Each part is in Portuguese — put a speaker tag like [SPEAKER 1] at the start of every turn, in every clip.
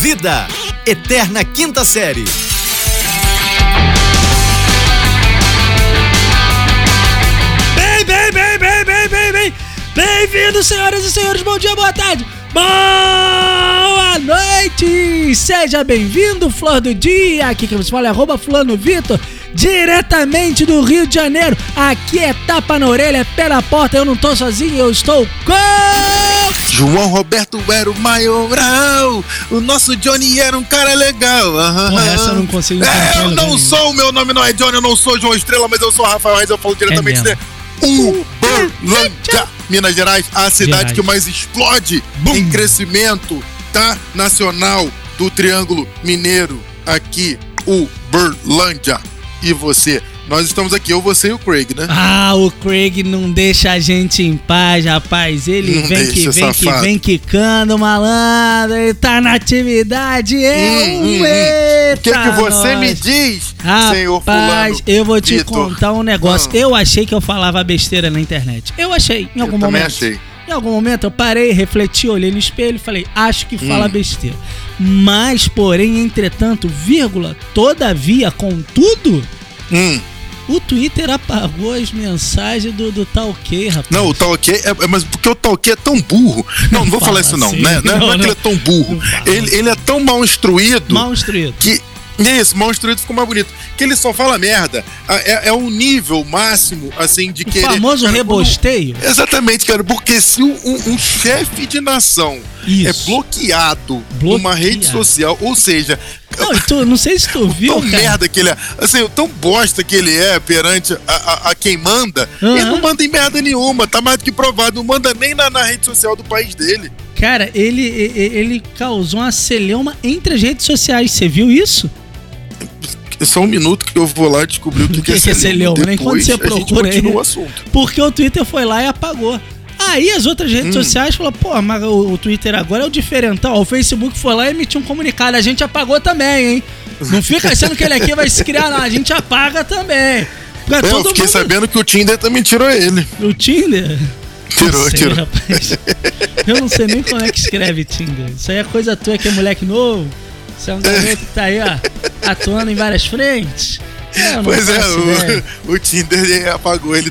[SPEAKER 1] Vida, Eterna Quinta Série.
[SPEAKER 2] Bem, bem, bem, bem, bem, bem, bem. Bem-vindos, senhoras e senhores. Bom dia, boa tarde. Boa noite! Seja bem-vindo, Flor do Dia. Aqui que você fala é arroba Fulano Vitor, diretamente do Rio de Janeiro. Aqui é tapa na orelha, é pé na porta. Eu não tô sozinho, eu estou com...
[SPEAKER 3] João Roberto era o maioral. O nosso Johnny era um cara legal. Aham.
[SPEAKER 2] Porra, essa eu não consigo
[SPEAKER 3] É, eu não sou, meu nome não é Johnny, eu não sou João Estrela, mas eu sou Rafael Reis, eu falo diretamente
[SPEAKER 2] mesmo.
[SPEAKER 3] de Uberlândia, Minas Gerais, a cidade
[SPEAKER 2] Gerais.
[SPEAKER 3] que mais explode em crescimento, tá? Nacional do Triângulo Mineiro, aqui, Uberlândia. E você? Nós estamos aqui, eu, você e o Craig, né?
[SPEAKER 2] Ah, o Craig não deixa a gente em paz, rapaz. Ele
[SPEAKER 3] Não
[SPEAKER 2] vem que vem que
[SPEAKER 3] safado.
[SPEAKER 2] vem quicando, malandro. Ele tá na atividade. É
[SPEAKER 3] Hum,
[SPEAKER 2] um
[SPEAKER 3] hum, hum.
[SPEAKER 2] eita,
[SPEAKER 3] O que, que você me
[SPEAKER 2] nós.
[SPEAKER 3] diz, senhor
[SPEAKER 2] Rapaz,
[SPEAKER 3] fulano?
[SPEAKER 2] eu vou te
[SPEAKER 3] Vitor?
[SPEAKER 2] contar um negócio.
[SPEAKER 3] Ah.
[SPEAKER 2] Eu achei que eu falava besteira na internet. Eu achei, em algum
[SPEAKER 3] Eu também
[SPEAKER 2] momento.
[SPEAKER 3] achei.
[SPEAKER 2] Em algum momento eu parei, refleti, olhei no espelho e falei, acho que fala
[SPEAKER 3] Hum.
[SPEAKER 2] besteira. Mas, porém, entretanto, vírgula, todavia, contudo,
[SPEAKER 3] Hum.
[SPEAKER 2] O Twitter apagou as mensagens do, do tal que, rapaz.
[SPEAKER 3] Não, o Talk é, é- mas porque o Talk é tão burro. Não, não vou
[SPEAKER 2] Fala
[SPEAKER 3] falar isso não,
[SPEAKER 2] assim.
[SPEAKER 3] né? Não, é- não
[SPEAKER 2] Não,
[SPEAKER 3] é que ele é tão burro. Ele, ele é tão mal instruído
[SPEAKER 2] Mal instruído.
[SPEAKER 3] que. Isso, mal instruído ficou mais bonito. Que ele só fala merda. Ah, É, é o nível máximo, assim, de
[SPEAKER 2] O
[SPEAKER 3] querer.
[SPEAKER 2] famoso
[SPEAKER 3] Cara,
[SPEAKER 2] rebosteio.
[SPEAKER 3] Exatamente, cara. Porque se um, um- um chefe de nação
[SPEAKER 2] Isso.
[SPEAKER 3] é bloqueado
[SPEAKER 2] Bloqueado.
[SPEAKER 3] numa rede social, ou seja,
[SPEAKER 2] Não, tu, não sei se tu viu,
[SPEAKER 3] tão
[SPEAKER 2] cara.
[SPEAKER 3] merda que ele é, assim, tão bosta que ele é perante a, a- a quem manda,
[SPEAKER 2] Aham.
[SPEAKER 3] ele não manda em merda nenhuma, tá mais do que provado, não manda nem na, na rede social do país dele.
[SPEAKER 2] Cara, ele, ele causou uma celeuma entre as redes sociais. Você viu isso?
[SPEAKER 3] É só um minuto que eu vou lá descobrir o que,
[SPEAKER 2] O que que é celeuma, né? Enquanto
[SPEAKER 3] Depois
[SPEAKER 2] você
[SPEAKER 3] a gente
[SPEAKER 2] procura aí.
[SPEAKER 3] o assunto.
[SPEAKER 2] Porque o Twitter foi lá e apagou. Aí as outras redes
[SPEAKER 3] Hum.
[SPEAKER 2] sociais falaram, pô, mas o, o Twitter agora é o diferentão. O Facebook foi lá e emitiu um comunicado. A gente apagou também, hein? Não fica achando que ele aqui vai se criar, não. A gente apaga também. Pra
[SPEAKER 3] É, eu fiquei
[SPEAKER 2] mundo-
[SPEAKER 3] sabendo que o Tinder também tirou ele.
[SPEAKER 2] O Tinder?
[SPEAKER 3] Tirou,
[SPEAKER 2] sei,
[SPEAKER 3] tirou.
[SPEAKER 2] rapaz. Eu não sei nem como é que escreve Tinder. Isso aí é coisa tua que é moleque novo. Você é um garoto que tá aí, ó, atuando em várias frentes.
[SPEAKER 3] Pois é, o, o Tinder apagou ele.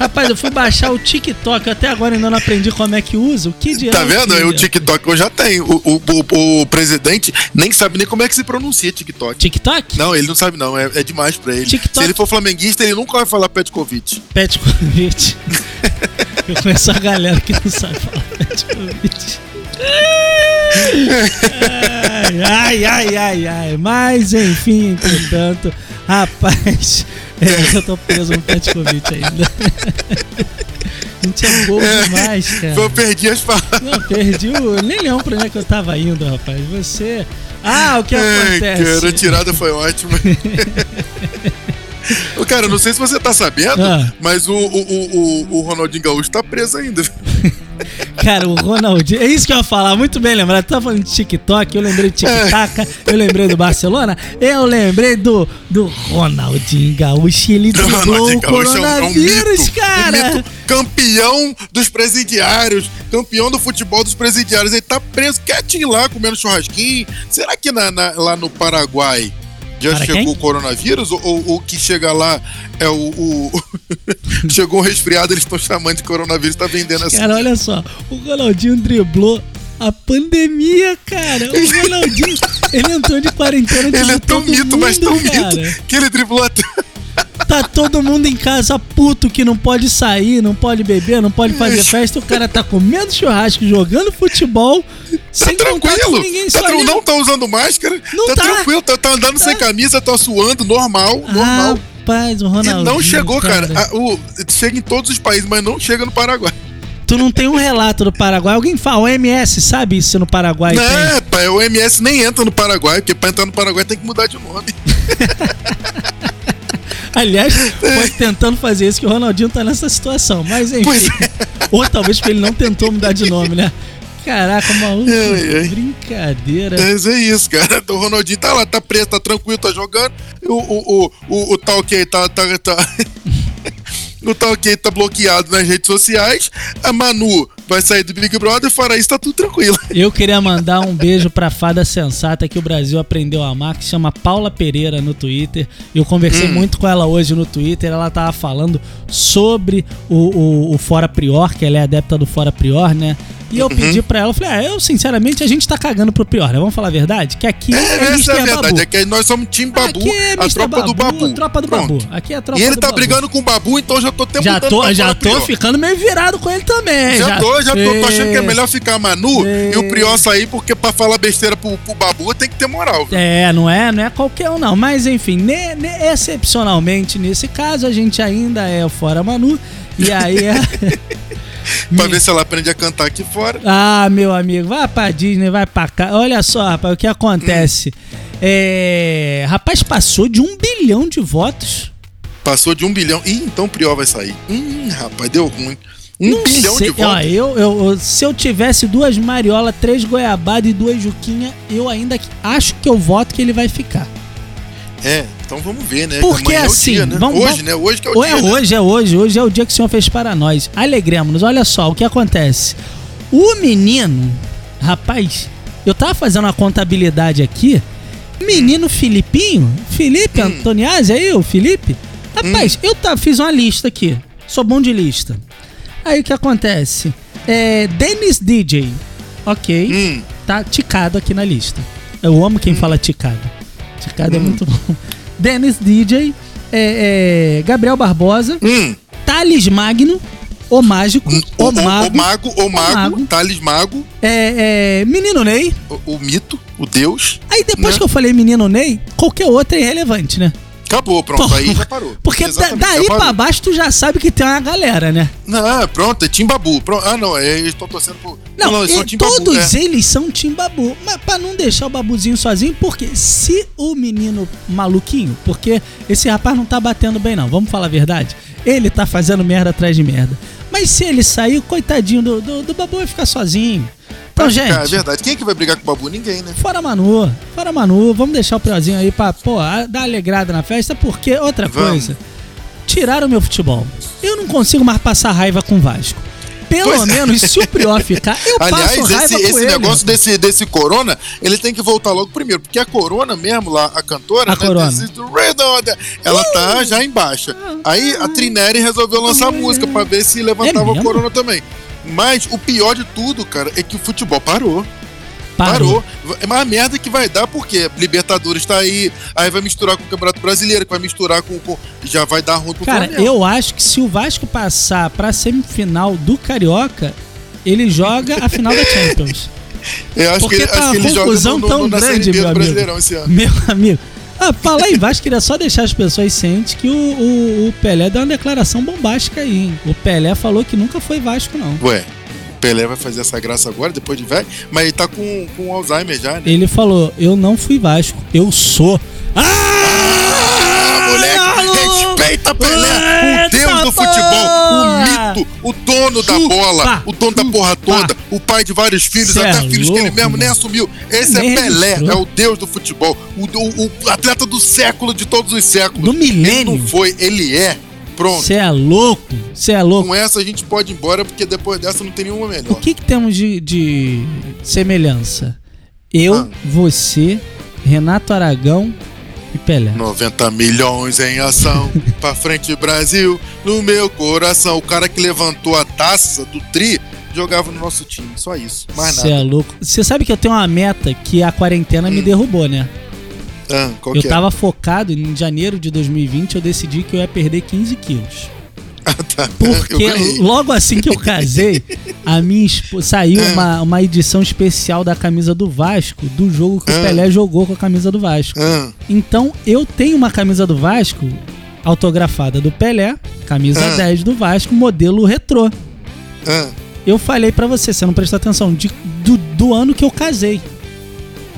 [SPEAKER 2] Rapaz, eu fui baixar o TikTok, eu até agora ainda não aprendi como é que usa. O que de
[SPEAKER 3] Tá vendo? O TikTok eu já tenho. O, o, o- o presidente nem sabe nem como é que se pronuncia TikTok.
[SPEAKER 2] TikTok?
[SPEAKER 3] Não, ele não sabe não, é, é demais pra ele.
[SPEAKER 2] TikTok.
[SPEAKER 3] Se ele for flamenguista, ele nunca vai falar Petkovic.
[SPEAKER 2] Pet convite. Eu conheço a galera que não sabe falar pet convite. Ai, ai, ai, ai. Mas, enfim, entretanto, rapaz, eu tô preso no pet convite ainda. A gente é bobo demais, cara.
[SPEAKER 3] Eu perdi as palavras.
[SPEAKER 2] Não, perdi o. Nem lembro pra onde é que eu tava indo, rapaz. Você. Ah, o que
[SPEAKER 3] Ai,
[SPEAKER 2] acontece?
[SPEAKER 3] cara, a tirada foi ótima. Cara, não sei se você tá sabendo,
[SPEAKER 2] Ah.
[SPEAKER 3] mas o, o, o- o Ronaldinho Gaúcho tá preso ainda.
[SPEAKER 2] Cara, o Ronaldinho. É isso que eu ia falar, muito bem lembrado. Tu tava falando de TikTok, eu lembrei de TikTok, eu lembrei do Barcelona, eu lembrei do, do Ronaldinho Gaúcho. Ele driblou o
[SPEAKER 3] Gaúcho é um- é um
[SPEAKER 2] coronavírus,
[SPEAKER 3] mito,
[SPEAKER 2] cara.
[SPEAKER 3] um mito. campeão dos presidiários, campeão do futebol dos presidiários. Ele tá preso quietinho lá, comendo churrasquinho. Será que na- na- lá no Paraguai já
[SPEAKER 2] Para
[SPEAKER 3] chegou
[SPEAKER 2] quem?
[SPEAKER 3] o coronavírus? Ou, o que chega lá é o. o- chegou um resfriado, eles estão chamando de coronavírus, tá vendendo essa.
[SPEAKER 2] Cara, olha só, o Ronaldinho driblou a pandemia, cara. O Ronaldinho, ele entrou de quarentena de
[SPEAKER 3] Ele é tão mito,
[SPEAKER 2] mundo,
[SPEAKER 3] mas tão
[SPEAKER 2] cara.
[SPEAKER 3] mito, que ele driblou até.
[SPEAKER 2] Tá todo mundo em casa puto que não pode sair, não pode beber, não pode fazer festa. O cara tá comendo churrasco, jogando futebol,
[SPEAKER 3] Tá
[SPEAKER 2] sem com
[SPEAKER 3] tranquilo.
[SPEAKER 2] ninguém.
[SPEAKER 3] Tá
[SPEAKER 2] ali.
[SPEAKER 3] não tá usando máscara.
[SPEAKER 2] Não
[SPEAKER 3] tá,
[SPEAKER 2] tá.
[SPEAKER 3] tranquilo, tá, tá andando sem camisa, tá suando, normal, normal.
[SPEAKER 2] Rapaz, o
[SPEAKER 3] E
[SPEAKER 2] Ronaldinho.
[SPEAKER 3] não chegou, cara. A- o, chega em todos os países, mas não chega no Paraguai.
[SPEAKER 2] Tu não tem um relato do Paraguai. Alguém fala, o MS sabe isso no Paraguai? tem?
[SPEAKER 3] Não, pai, o MS nem entra no Paraguai, porque pra entrar no Paraguai tem que mudar de nome.
[SPEAKER 2] Aliás, foi tentando fazer isso que o Ronaldinho tá nessa situação. Mas enfim.
[SPEAKER 3] Pois
[SPEAKER 2] Ou talvez porque ele não tentou mudar de nome, né? Caraca, maluco.
[SPEAKER 3] Ai, ai.
[SPEAKER 2] Brincadeira.
[SPEAKER 3] Mas é isso, cara. Então, O Ronaldinho tá lá, tá preso, tá tranquilo, tá jogando. O, o, o, o, o tal que tá. tá, tá... o tal que tá bloqueado nas redes sociais. A Manu vai sair do Big Brother, fora isso tá tudo tranquilo.
[SPEAKER 2] Eu queria mandar um beijo pra fada sensata que o Brasil aprendeu a amar, que chama Paula Pereira no Twitter. Eu conversei
[SPEAKER 3] Hum.
[SPEAKER 2] muito com ela hoje no Twitter. Ela tava falando sobre o, o, o Fora Prior, que ela é adepta do Fora Prior, né? E eu
[SPEAKER 3] Uhum.
[SPEAKER 2] pedi pra ela, eu falei, ah, eu sinceramente, a gente tá cagando pro Prior, né? Vamos falar a verdade? Que aqui é,
[SPEAKER 3] Essa é a verdade,
[SPEAKER 2] Babu.
[SPEAKER 3] é que nós somos time Babu,
[SPEAKER 2] Aqui é
[SPEAKER 3] a
[SPEAKER 2] Mr.
[SPEAKER 3] tropa do Babu.
[SPEAKER 2] Tropa do
[SPEAKER 3] Pronto.
[SPEAKER 2] Babu. Aqui é a tropa
[SPEAKER 3] E ele
[SPEAKER 2] do
[SPEAKER 3] tá
[SPEAKER 2] Babu.
[SPEAKER 3] brigando com o Babu, então eu já tô até
[SPEAKER 2] Já
[SPEAKER 3] mudando
[SPEAKER 2] tô,
[SPEAKER 3] pra
[SPEAKER 2] já tô
[SPEAKER 3] Prior.
[SPEAKER 2] ficando meio virado com ele também.
[SPEAKER 3] Já, tô, já tô, tô achando que é melhor ficar a Manu e o Prior sair, porque pra falar besteira pro, pro Babu tem que ter moral. viu?
[SPEAKER 2] É, não é, não é qualquer um não. Mas enfim, ne- ne- excepcionalmente nesse caso, a gente ainda é o Fora Manu. E aí é.
[SPEAKER 3] Pra ver se ela aprende a cantar aqui fora.
[SPEAKER 2] Ah, meu amigo, vai pra Disney, vai pra cá. Olha só, rapaz, o que acontece. É. Rapaz, passou de um bilhão de votos.
[SPEAKER 3] Passou de um bilhão. Ih, então o Prior vai sair. Hum, rapaz, deu ruim. Um
[SPEAKER 2] Não
[SPEAKER 3] bilhão
[SPEAKER 2] sei,
[SPEAKER 3] de
[SPEAKER 2] ó,
[SPEAKER 3] votos.
[SPEAKER 2] eu, eu- eu- se eu tivesse duas Mariola, três Goiabada e duas Juquinha, eu ainda acho que eu voto que ele vai ficar.
[SPEAKER 3] É, então vamos ver, né?
[SPEAKER 2] Porque
[SPEAKER 3] Amanhã
[SPEAKER 2] assim,
[SPEAKER 3] é dia, né?
[SPEAKER 2] vamos-
[SPEAKER 3] hoje,
[SPEAKER 2] vamos-
[SPEAKER 3] né? Hoje que é o
[SPEAKER 2] Ou
[SPEAKER 3] dia.
[SPEAKER 2] é
[SPEAKER 3] né?
[SPEAKER 2] hoje, é hoje. Hoje é o dia que o Senhor fez para nós. Alegremos-nos. Olha só o que acontece. O menino, rapaz, eu tava fazendo uma contabilidade aqui. Menino Filipinho, Felipe
[SPEAKER 3] Hum.
[SPEAKER 2] Antoniazzi aí, o Felipe. Rapaz, eu tá, fiz uma lista aqui. Sou bom de lista. Aí o que acontece? É, Dennis DJ, ok,
[SPEAKER 3] Hum,
[SPEAKER 2] tá ticado aqui na lista. Eu amo quem fala ticado. Ticado é
[SPEAKER 3] Hum.
[SPEAKER 2] muito bom. Dennis DJ, é, é, Gabriel Barbosa,
[SPEAKER 3] hum.
[SPEAKER 2] Thales Magno, o Mágico,
[SPEAKER 3] O,
[SPEAKER 2] o,
[SPEAKER 3] o-
[SPEAKER 2] Mago,
[SPEAKER 3] o mago, o mago,
[SPEAKER 2] Mago.
[SPEAKER 3] Thales Mago,
[SPEAKER 2] é, é, Menino Ney.
[SPEAKER 3] o, o mito, o Deus.
[SPEAKER 2] Aí depois
[SPEAKER 3] Né?
[SPEAKER 2] que eu falei Menino Ney, qualquer outro é irrelevante, né?
[SPEAKER 3] Acabou, pronto,
[SPEAKER 2] Pô,
[SPEAKER 3] aí já parou.
[SPEAKER 2] Porque
[SPEAKER 3] Exatamente,
[SPEAKER 2] daí pra baixo tu já sabe que tem uma galera, né?
[SPEAKER 3] Não, pronto, é Tim Babu. Pronto. Ah, não, é, eles estão torcendo pro.
[SPEAKER 2] Não,
[SPEAKER 3] eles
[SPEAKER 2] e
[SPEAKER 3] são Tim Babu,
[SPEAKER 2] todos
[SPEAKER 3] né?
[SPEAKER 2] eles são Tim Babu. Mas pra não deixar o babuzinho sozinho, porque se o menino maluquinho, porque esse rapaz não tá batendo bem, não, vamos falar a verdade. Ele tá fazendo merda atrás de merda. Mas se ele sair, coitadinho do, do, do babu vai ficar sozinho. Então,
[SPEAKER 3] Vai ficar, É
[SPEAKER 2] gente.
[SPEAKER 3] verdade. Quem é que vai brigar com o Babu? Ninguém, né?
[SPEAKER 2] Fora Manu, fora Manu, vamos deixar o Priozinho aí pra, pô, a- dar alegrada na festa, porque outra
[SPEAKER 3] Vamos.
[SPEAKER 2] coisa, tiraram meu futebol. Eu não consigo mais passar raiva com o Vasco. Pelo
[SPEAKER 3] Pois é.
[SPEAKER 2] menos se o Prior ficar, eu passo
[SPEAKER 3] Aliás,
[SPEAKER 2] raiva
[SPEAKER 3] esse,
[SPEAKER 2] com
[SPEAKER 3] esse
[SPEAKER 2] ele.
[SPEAKER 3] negócio desse, desse Corona, ele tem que voltar logo primeiro. Porque a Corona mesmo lá, a cantora,
[SPEAKER 2] A Corona.
[SPEAKER 3] Is the Red ela tá já em baixa. Aí a Trineri resolveu lançar música pra ver se levantava
[SPEAKER 2] É mesmo?
[SPEAKER 3] Corona também. Mas o pior de tudo, cara, é que o futebol parou.
[SPEAKER 2] Parou.
[SPEAKER 3] Parou. É uma merda que vai dar, porque Libertadores tá aí, aí vai misturar com o Campeonato Brasileiro, que vai misturar com. com- já vai dar ruim pro
[SPEAKER 2] Cara,
[SPEAKER 3] Flamengo.
[SPEAKER 2] eu acho que se o Vasco passar pra semifinal do Carioca, ele joga a final da Champions.
[SPEAKER 3] Eu acho
[SPEAKER 2] porque
[SPEAKER 3] que,
[SPEAKER 2] tá
[SPEAKER 3] acho que
[SPEAKER 2] uma
[SPEAKER 3] ele joga
[SPEAKER 2] confusão
[SPEAKER 3] no, no,
[SPEAKER 2] tão grande, meu amigo. Meu amigo. Ah, fala aí, Vasco, queria só deixar as pessoas cientes que o, o, o Pelé deu uma declaração bombástica aí, hein? O Pelé falou que nunca foi Vasco, não.
[SPEAKER 3] Ué, o Pelé vai fazer essa graça agora, depois de velho, mas ele tá com, com Alzheimer já, né?
[SPEAKER 2] Ele falou, eu não fui Vasco, eu sou.
[SPEAKER 3] Ah! Respeita Pelé, o deus do futebol, o mito, o dono da bola, o dono da porra toda, o pai de vários filhos, até
[SPEAKER 2] é
[SPEAKER 3] filhos que ele mesmo nem assumiu. Esse é Pelé, é o deus do futebol, o, o- o atleta do século, de todos os séculos.
[SPEAKER 2] Do milênio.
[SPEAKER 3] Ele não foi, ele é. Pronto.
[SPEAKER 2] Você é louco, você é louco.
[SPEAKER 3] Com essa a gente pode ir embora, porque depois dessa não tem nenhuma
[SPEAKER 2] O
[SPEAKER 3] melhor.
[SPEAKER 2] que, que temos de, de semelhança? Eu,
[SPEAKER 3] Ah.
[SPEAKER 2] você, Renato Aragão e Pelé.
[SPEAKER 3] 90 milhões em ação, pra frente Brasil, no meu coração. O cara que levantou a taça do Tri jogava no nosso time, só isso, mais
[SPEAKER 2] Você
[SPEAKER 3] nada.
[SPEAKER 2] é louco. Você sabe que eu tenho uma meta que a quarentena me
[SPEAKER 3] Hum.
[SPEAKER 2] derrubou, né?
[SPEAKER 3] Ah, qual
[SPEAKER 2] eu
[SPEAKER 3] que é?
[SPEAKER 2] tava focado em janeiro de 2020, eu decidi que eu ia perder 15 quilos. Porque logo assim que eu casei, a minha esposa, saiu
[SPEAKER 3] É.
[SPEAKER 2] uma, uma edição especial da camisa do Vasco, do jogo que o
[SPEAKER 3] É.
[SPEAKER 2] Pelé jogou com a camisa do Vasco.
[SPEAKER 3] Ah,
[SPEAKER 2] Então eu tenho uma camisa do Vasco autografada do Pelé, camisa
[SPEAKER 3] Ah.
[SPEAKER 2] 10 do Vasco, modelo retrô. Eu falei pra você, você não prestou atenção, de- do, do ano que eu casei.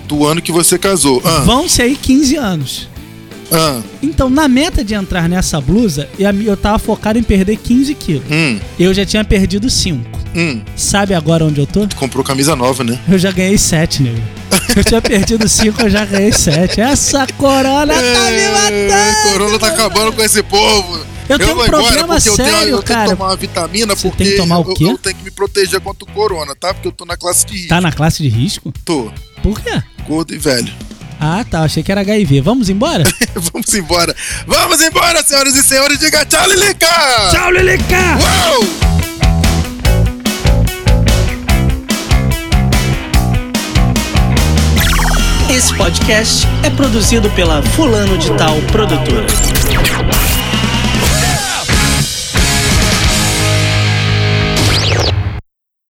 [SPEAKER 3] Do ano que você casou. Ah,
[SPEAKER 2] Vão ser aí 15 anos.
[SPEAKER 3] Ah,
[SPEAKER 2] Então, na meta de entrar nessa blusa, eu eu tava focado em perder 15 quilos.
[SPEAKER 3] hum,
[SPEAKER 2] Eu já tinha perdido 5.
[SPEAKER 3] hum.
[SPEAKER 2] Sabe agora onde eu tô?
[SPEAKER 3] Comprou camisa nova, né?
[SPEAKER 2] Eu já ganhei 7, nego. Eu tinha perdido 5, eu já ganhei 7. Essa corona tá me
[SPEAKER 3] É,
[SPEAKER 2] matando!
[SPEAKER 3] Corona tá acabando com esse povo.
[SPEAKER 2] Eu tenho um problema
[SPEAKER 3] porque eu tenho,
[SPEAKER 2] sério,
[SPEAKER 3] eu tenho
[SPEAKER 2] cara.
[SPEAKER 3] que tomar uma vitamina
[SPEAKER 2] Você
[SPEAKER 3] porque
[SPEAKER 2] tem que tomar o
[SPEAKER 3] eu-
[SPEAKER 2] quê?
[SPEAKER 3] Eu, tenho que me proteger contra o corona, tá? Porque eu tô na classe de risco.
[SPEAKER 2] Tá na classe de risco?
[SPEAKER 3] Tô,
[SPEAKER 2] Por quê?
[SPEAKER 3] gordo e velho.
[SPEAKER 2] Ah, tá. Achei que era HIV. Vamos embora?
[SPEAKER 3] Vamos embora. Vamos embora, senhoras e senhores. Diga tchau, Lilica!
[SPEAKER 2] Tchau, Lilica!
[SPEAKER 3] Uou!
[SPEAKER 4] Esse podcast é produzido pela Fulano de Tal Produtora.